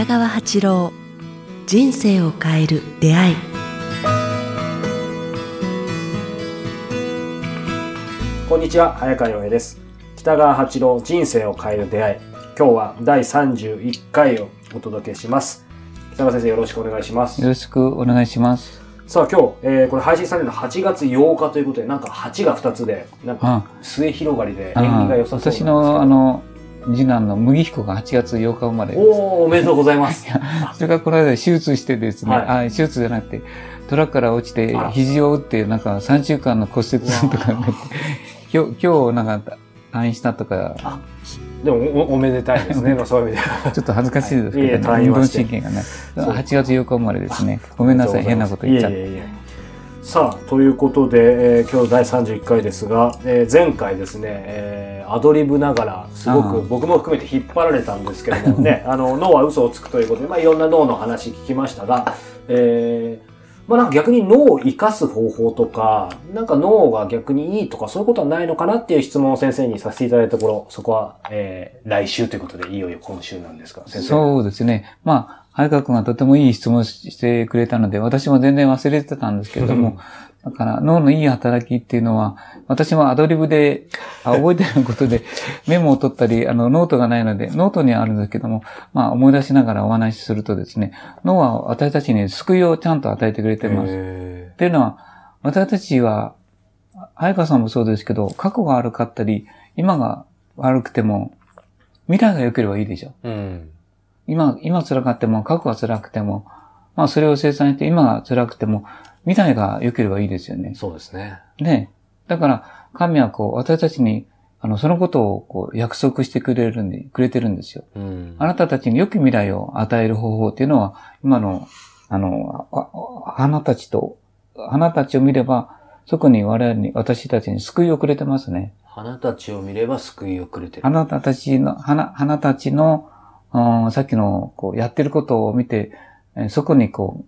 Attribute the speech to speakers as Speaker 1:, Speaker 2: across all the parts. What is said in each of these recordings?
Speaker 1: 北川八郎人生を変える出会い。
Speaker 2: こんにちは早川洋平です。北川八郎人生を変える出会い。今日は第31回をお届けします。北川先生よろしくお願いします。
Speaker 3: よろしくお願いします。
Speaker 2: さあ今日、えーこれ配信されるの8月8日ということでなんか8が2つでなんか末広がりで縁起が良さそうなんですけ
Speaker 3: 私
Speaker 2: ど。
Speaker 3: のあの、次男の麦彦が8月8日生まれです。
Speaker 2: おーおめでとうございます。
Speaker 3: それからこの間手術してですね、
Speaker 2: はい。
Speaker 3: あ手術じゃなくて、トラックから落ちて肘を打って、なんか3週間の骨折とかになって、今日、今日なんか退院したとか、
Speaker 2: でもおおめでたいですねまあ そういう意味では。
Speaker 3: ちょっと恥ずかしいですけど、運動神経がね。
Speaker 2: そう
Speaker 3: 8月8日生まれですね。ごめんなさい、変なこと言っちゃって。
Speaker 2: いえいえいえさあ、ということで、えー今日第31回ですが、えー前回ですね、えーアドリブながら、すごく僕も含めて引っ張られたんですけどもね、あの、脳は嘘をつくということで、まあ、いろんな脳の話聞きましたが、えーまあなんか逆に脳を生かす方法とか、なんか脳が逆にいいとかそういうことはないのかなっていう質問を先生にさせていただいたところ、そこは、えー来週ということで、いよいよ今週なんですが、先生。
Speaker 3: そうですね。まあ、早川君がとてもいい質問してくれたので、私も全然忘れてたんですけれども、だから脳のいい働きっていうのは、私もアドリブで、あ覚えてることで メモを取ったり、あの、ノートがないので、ノートにはあるんですけども、まあ、思い出しながらお話しするとですね、脳は私たちに救いをちゃんと与えてくれてます。
Speaker 2: へ
Speaker 3: っていうのは、私たちは、早川さんもそうですけど、過去が悪かったり、今が悪くても、未来が良ければいいでしょ。
Speaker 2: ーうん。
Speaker 3: 今、今辛かっても、過去が辛くても、まあそれを生産して今が辛くても、未来が良ければいいですよね。
Speaker 2: そうですね。
Speaker 3: ね。だから、神はこう、私たちに、あの、そのことをこう、約束してくれるんで、くれてるんですよ。
Speaker 2: うん
Speaker 3: あなたたちに良き未来を与える方法っていうのは、今の、あの、ああ花たちと、花たちを見れば、そこに我々に、私たちに救いをくれてますね。
Speaker 2: 花たちを見れば救いをくれてる。
Speaker 3: 花たちの、花、花たちの、うんさっきの、こう、やってることを見て、えーそこにこ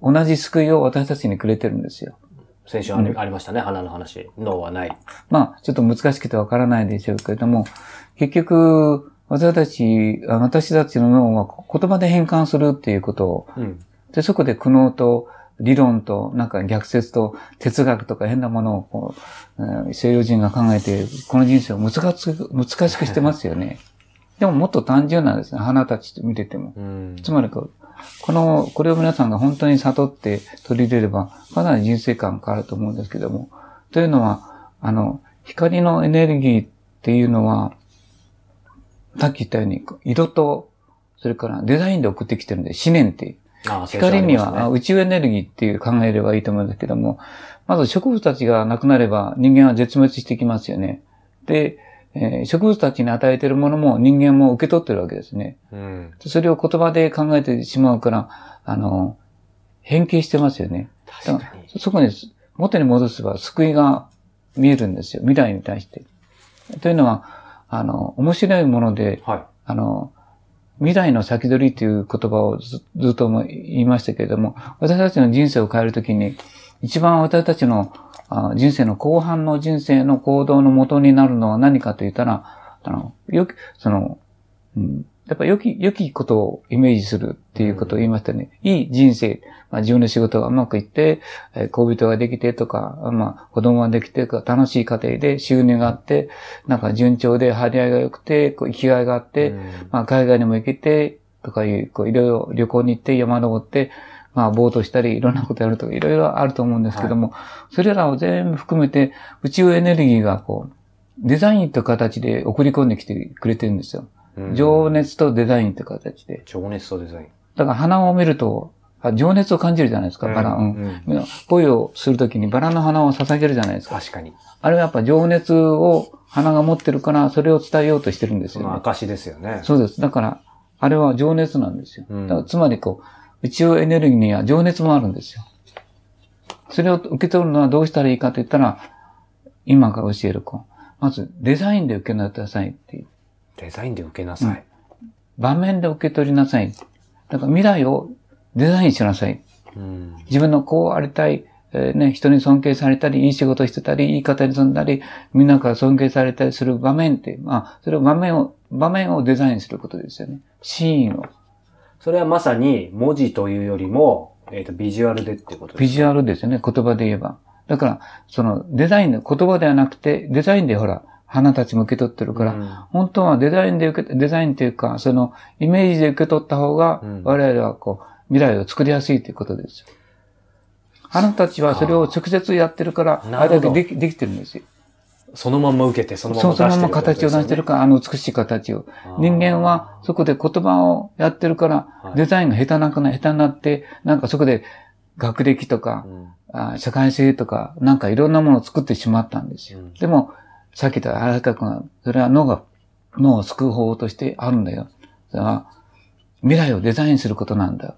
Speaker 3: う、同じ救いを私たちにくれてるんですよ。
Speaker 2: 先週あり,、ありましたね、花の話。脳はない。
Speaker 3: まあ、ちょっと難しくてわからないでしょうけれども、結局、私たち、あ私たちの脳は言葉で変換するっていうことを、
Speaker 2: うん。
Speaker 3: で、そこで苦悩と理論と、なんか逆説と哲学とか変なものをこう、うん西洋人が考えて、この人生を難しく、難しくしてますよね。でももっと単純なんですね。花たち見てても。
Speaker 2: うん。
Speaker 3: つまりこう、この、これを皆さんが本当に悟って取り入れれば、かなり人生観変わると思うんですけども。というのは、あの、光のエネルギーっていうのは、さっき言ったように、色と、それからデザインで送ってきてるんで、思念っていう。
Speaker 2: あ
Speaker 3: 光にはあ
Speaker 2: 先
Speaker 3: 宇宙エネルギーっていう考えればいいと思うんですけども、まず植物たちがなくなれば人間は絶滅してきますよね。で、えー植物たちに与えているものも人間も受け取ってるわけですね。
Speaker 2: 週ありましたね。
Speaker 3: それを言葉で考えてしまうから、あの、変形してますよね。
Speaker 2: うん。確かに。
Speaker 3: そこに元に戻せば救いが見えるんですよ。未来に対して。というのは、あの、面白いもので、
Speaker 2: は
Speaker 3: あの、未来の先取りという言葉をずずっとも言いましたけれども、私たちの人生を変えるときに、一番私たちのあ人生の後半の人生の行動の元になるのは何かと言ったら、あの、よき、その、うん、やっぱ良き、良きことをイメージするっていうことを言いましたね。いい人生、まあ、自分の仕事がうまくいって、えー恋人ができてとか、まあ、子供ができてとか、楽しい家庭で収入があって、なんか順調で張り合いが良くて、こう生きがいがあっ
Speaker 2: い。
Speaker 3: て、
Speaker 2: うん
Speaker 3: まあ、海外にも行けて、とかいう、こう、いろいろ旅行に行って、山登って、まあ、ボートしたり、いろんなことやるとか、いろいろあると思うんですけども、それらを全部含めて、宇宙エネルギーが、こう、デザインという形で送り込んできてくれてるんですよ。
Speaker 2: うん
Speaker 3: 情熱とデザインという形で。
Speaker 2: 情熱とデザイン。
Speaker 3: だから花を見ると、あ情熱を感じるじゃないですか、バラ。うん
Speaker 2: うん
Speaker 3: 恋をするときにバラの花を捧げるじゃないですか。
Speaker 2: 確かに。
Speaker 3: あれはやっぱ情熱を花が持ってるから、それを伝えようとしてるんですよね。
Speaker 2: その証ですよね。
Speaker 3: そうです。だから、あれは情熱なんですよ。
Speaker 2: うん
Speaker 3: だからつまりこう、宇宙エネルギーには情熱もあるんですよ。それを受け取るのはどうしたらいいかと言ったら、今から教えるこう。まず、デザインで受けなさいっていう。
Speaker 2: デザインで受けなさい。
Speaker 3: 場面で受け取りなさい。だから未来をデザインしなさい。
Speaker 2: うん。
Speaker 3: 自分のこうありたい、えーね、人に尊敬されたり、いい仕事してたり、いい方に住んだり、みんなから尊敬されたりする場面って、まあ、それを場面を、場面をデザインすることですよね。シーンを。
Speaker 2: それはまさに文字というよりも、えっ、と、ビジュアルでっていうことです
Speaker 3: ビジュアルですよね、言葉で言えば。だから、そのデザインの言葉ではなくて、デザインでほら、花たちも受け取ってるから、
Speaker 2: うん
Speaker 3: 本当はデザインで受け、デザインっていうか、そのイメージで受け取った方が
Speaker 2: うん、
Speaker 3: 我々はこう、未来を作りやすいということですよ。花たちはそれを直接やってるから、あれだけできできてるんですよ。
Speaker 2: そのまんま受けて、そのまま出してる
Speaker 3: そのまま形を出してるから、あの美しい形を。人間はそこで言葉をやってるから、
Speaker 2: はい
Speaker 3: デザインが下手なくな、下手になって、なんかそこで学歴とか
Speaker 2: う、ん
Speaker 3: あ社会性とか、なんかいろんなものを作ってしまったんですよ。
Speaker 2: うん
Speaker 3: でも、さっき言った荒川君は、それは脳が、脳を救う方法としてあるんだよ。それは、未来をデザインすることなんだ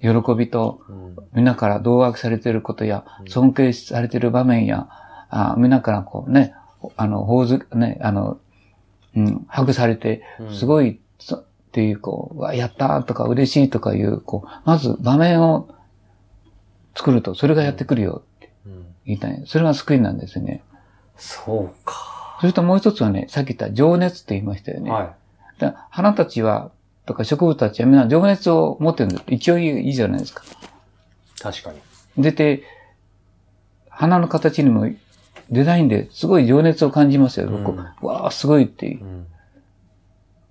Speaker 3: よ。喜びと、
Speaker 2: うん
Speaker 3: みんなから同学されていることや
Speaker 2: う、ん
Speaker 3: 尊敬されている場面や、あみんなからこうね、あの、ほおず、ね、あの、うん、ハグされて、
Speaker 2: うん
Speaker 3: すごい、そっていう、こう、わやったーとか嬉しいとかいう、こう、まず場面を作ると、それがやってくるよって
Speaker 2: うん
Speaker 3: 言いたい。それが救いなんですよね。
Speaker 2: そうか。
Speaker 3: それともう一つはね、さっき言った情熱って言いましたよね。
Speaker 2: は
Speaker 3: だから花たちは、とか植物たちはみんな情熱を持ってるんです。勢いいいじゃないですか。
Speaker 2: い。確かに。
Speaker 3: 出て、花の形にもデザインですごい情熱を感じますよ。僕
Speaker 2: うん
Speaker 3: わあ、すごいっていう
Speaker 2: う。ん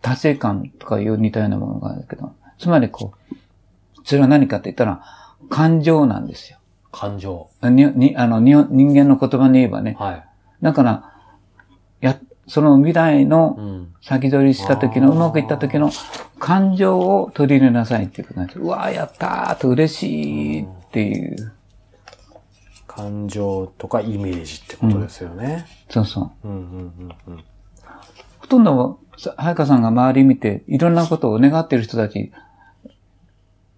Speaker 3: 達成感とかいう似たようなものがあるけど、つまりこう、それは何かって言ったら、感情なんですよ。
Speaker 2: 感情。
Speaker 3: に、に、あの、に人間の言葉に言えばね。
Speaker 2: はい。
Speaker 3: だから、や、その未来の
Speaker 2: うん。
Speaker 3: 先取りした時の、
Speaker 2: あー
Speaker 3: うまくいった時の感情を取り入れなさいっていうことなんです。うわーやったーと嬉しいっていう。
Speaker 2: 感情とかイメージってことですよね。
Speaker 3: そうそう。
Speaker 2: うんうんうんうん。
Speaker 3: ほとんど、さ早川さんが周り見て、いろんなことを願っている人たち、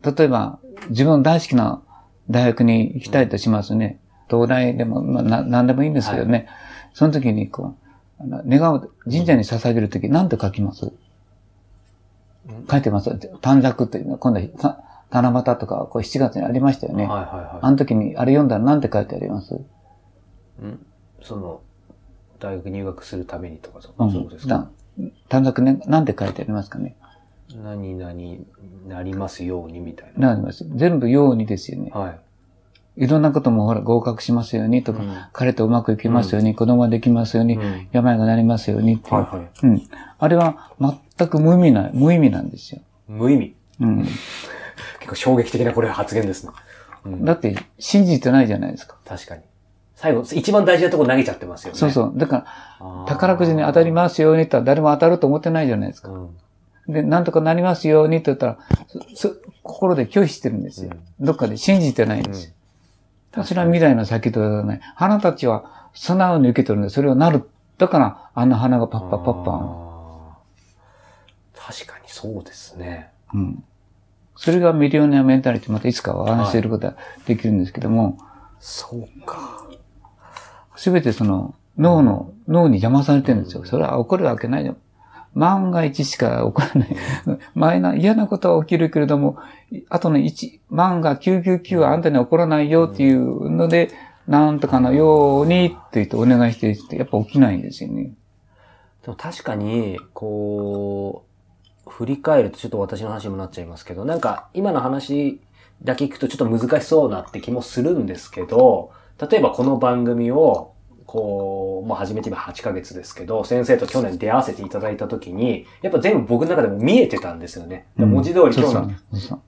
Speaker 3: 例えば、自分の大好きな大学に行きたいとしますね。東大でも、まあ、な何でもいいんですけどね。その時に、こう、願う、神社に捧げる時、何て書きます？書いてます？短冊っていうのは、今度は、た七夕とか、こう7月にありましたよね。
Speaker 2: はいはいは
Speaker 3: あの時に、あれ読んだら何て書いてあります？
Speaker 2: い。うん？その、大学入学するためにとか、そ
Speaker 3: うん
Speaker 2: そうですか？
Speaker 3: だ短冊ね、何て書いてありますかね？
Speaker 2: 何々なりますようにみたいな。
Speaker 3: なります。全部ようにですよね。
Speaker 2: はい。
Speaker 3: いろんなこともほら合格しますようにとか、
Speaker 2: うん
Speaker 3: 彼とうまくいきますように、子供ができますように、
Speaker 2: うん
Speaker 3: 病がなりますようにっていう、
Speaker 2: はいはい。
Speaker 3: うん。あれは全く無意味な、無意味なんですよ。
Speaker 2: 無意味。
Speaker 3: うん。
Speaker 2: 結構衝撃的なこれ発言ですね。うん
Speaker 3: だって信じてないじゃないですか。
Speaker 2: 確かに。最後、一番大事なところ投げちゃってますよね。
Speaker 3: そうそう。だから、宝くじに当たりますようにって言ったら誰も当たると思ってないじゃないですか。
Speaker 2: うん。
Speaker 3: で、なんとかなりますようにって言ったら、心で拒否してるんですよ。どっかで信じてないんですよ。それは未来の先取りだね。花たちは素直に受け取るんで、それをなる。だから、あんな花がパッパパッパ。
Speaker 2: あー確かにそうですね。
Speaker 3: うん。それがミリオネアメンタリティ、またいつかお話しすることができるんですけども、
Speaker 2: そうか。
Speaker 3: すべてその脳の、脳に邪魔されてるんですよ。それは起こるわけないよ。万が一しか起こらない。前な、嫌なことは起きるけれども、あとの1、万が999はあんたには起こらないよっていうので、なんとかのようにって言ってお願いしてって、やっぱ起きないんですよね。
Speaker 2: でも確かに、こう、振り返るとちょっと私の話にもなっちゃいますけど、なんか今の話だけ聞くとちょっと難しそうなって気もするんですけど、例えばこの番組を、こう、もう始めて今8ヶ月ですけど、先生と去年出会わせていただいたときに、やっぱ全部僕の中でも見えてたんですよね。文字通り今日の、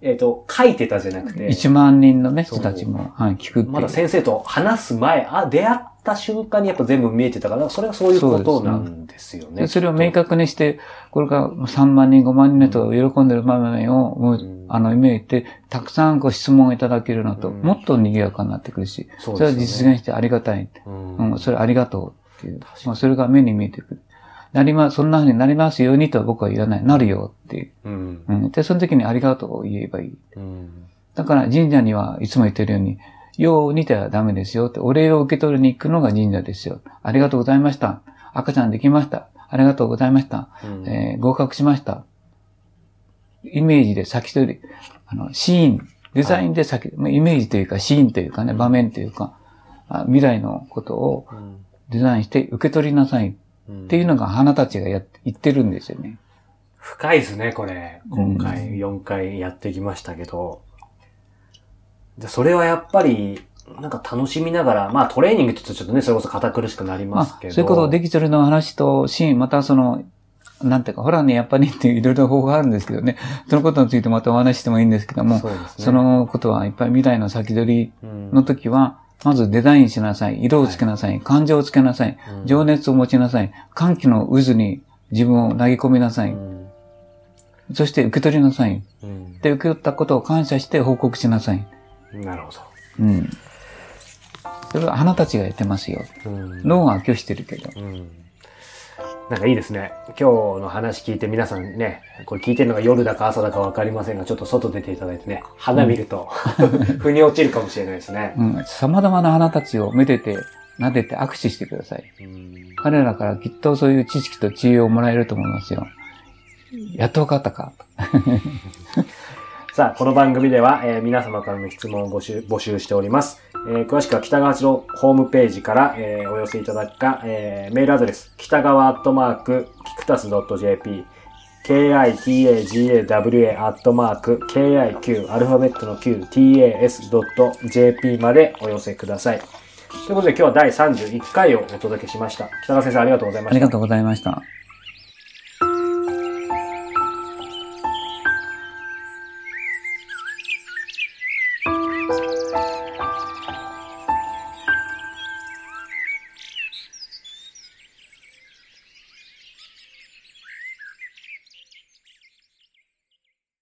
Speaker 2: えっ、と、書いてたじゃなくて、
Speaker 3: 1万人のね、人たちも、はい、聞く。
Speaker 2: まだ先生と話す前、あ、出会った瞬間にやっぱ全部見えてたから、それはそういうことなんですよね。
Speaker 3: でそれを明確にして、これから3万人、5万人の人が喜んでる場面を、あの、イメージで、たくさんご質問をいただけるのと、
Speaker 2: うん
Speaker 3: もっと賑やかになってくるし、
Speaker 2: そ
Speaker 3: れは実現してありがたい。
Speaker 2: うん
Speaker 3: うん、それありがとうっていう。まあ、それが目に見えてくる。なりま、そんな風になりますようにとは僕は言わない。なるよっていう。
Speaker 2: うん。
Speaker 3: うん。で、その時にありがとうを言えばいい。
Speaker 2: うん。
Speaker 3: だから神社にはいつも言ってるように、ようにてはダメですよって、お礼を受け取りに行くのが神社ですよ。ありがとうございました。赤ちゃんできました。ありがとうございました。
Speaker 2: うん
Speaker 3: えー合格しました。イメージで先取り、あの、シーン、デザインで先、まあイメージというかシーンというかね、場面というか、あ未来のことを
Speaker 2: うん
Speaker 3: デザインして受け取りなさいっ
Speaker 2: うん
Speaker 3: ていうのが花たちがやって、言ってるんですよね。
Speaker 2: 深いですね、これ。今回、4回やってきましたけど。じゃあそれはやっぱり、なんか楽しみながら、まあトレーニングって言うとちょっとね、それこそ堅苦しくなりますけど。
Speaker 3: そういうこと、デキトルの話とシーン、またその、なんていうか、ほらね、やっぱりっていろいろ方法があるんですけどね。そのことについてまたお話ししてもいいんですけども、
Speaker 2: そね。
Speaker 3: そのことはいっぱい未来の先取り
Speaker 2: うん、
Speaker 3: の時は、まずデザインしなさい。色をつけなさい。感情をつけなさい。
Speaker 2: うん
Speaker 3: 情熱を持ちなさい。歓喜の渦に自分を投げ込みなさい。
Speaker 2: うん
Speaker 3: そして受け取りなさい。
Speaker 2: うん
Speaker 3: で、受け取ったことを感謝して報告しなさい。
Speaker 2: なるほど。
Speaker 3: うん。それは花たちがやってますよ。
Speaker 2: うん
Speaker 3: 脳が拒否してるけど。
Speaker 2: うんなんかいいですね。今日の話聞いて皆さんね、これ聞いてるのが夜だか朝だかわかりませんが、ちょっと外出ていただいてね、花見ると、腑に落ちるかもしれないですね。
Speaker 3: うん。様々な花たちをめでて、撫でて握手してください。
Speaker 2: うん
Speaker 3: 彼らからきっとそういう知識と知恵をもらえると思いますよ。やっとわかったか。
Speaker 2: さあ、この番組では、えー皆様からの質問を募集募集しております。えー詳しくは北川八郎ホームページから、えーお寄せいただくか、えーメールアドレス、北川アットマーク、キクタス .jp、kitagawa アットマーク、kiq、アルファベットの q、tas.jp までお寄せください。ということで今日は第31回をお届けしました。北川先生ありがとうございました。
Speaker 3: ありがとうございました。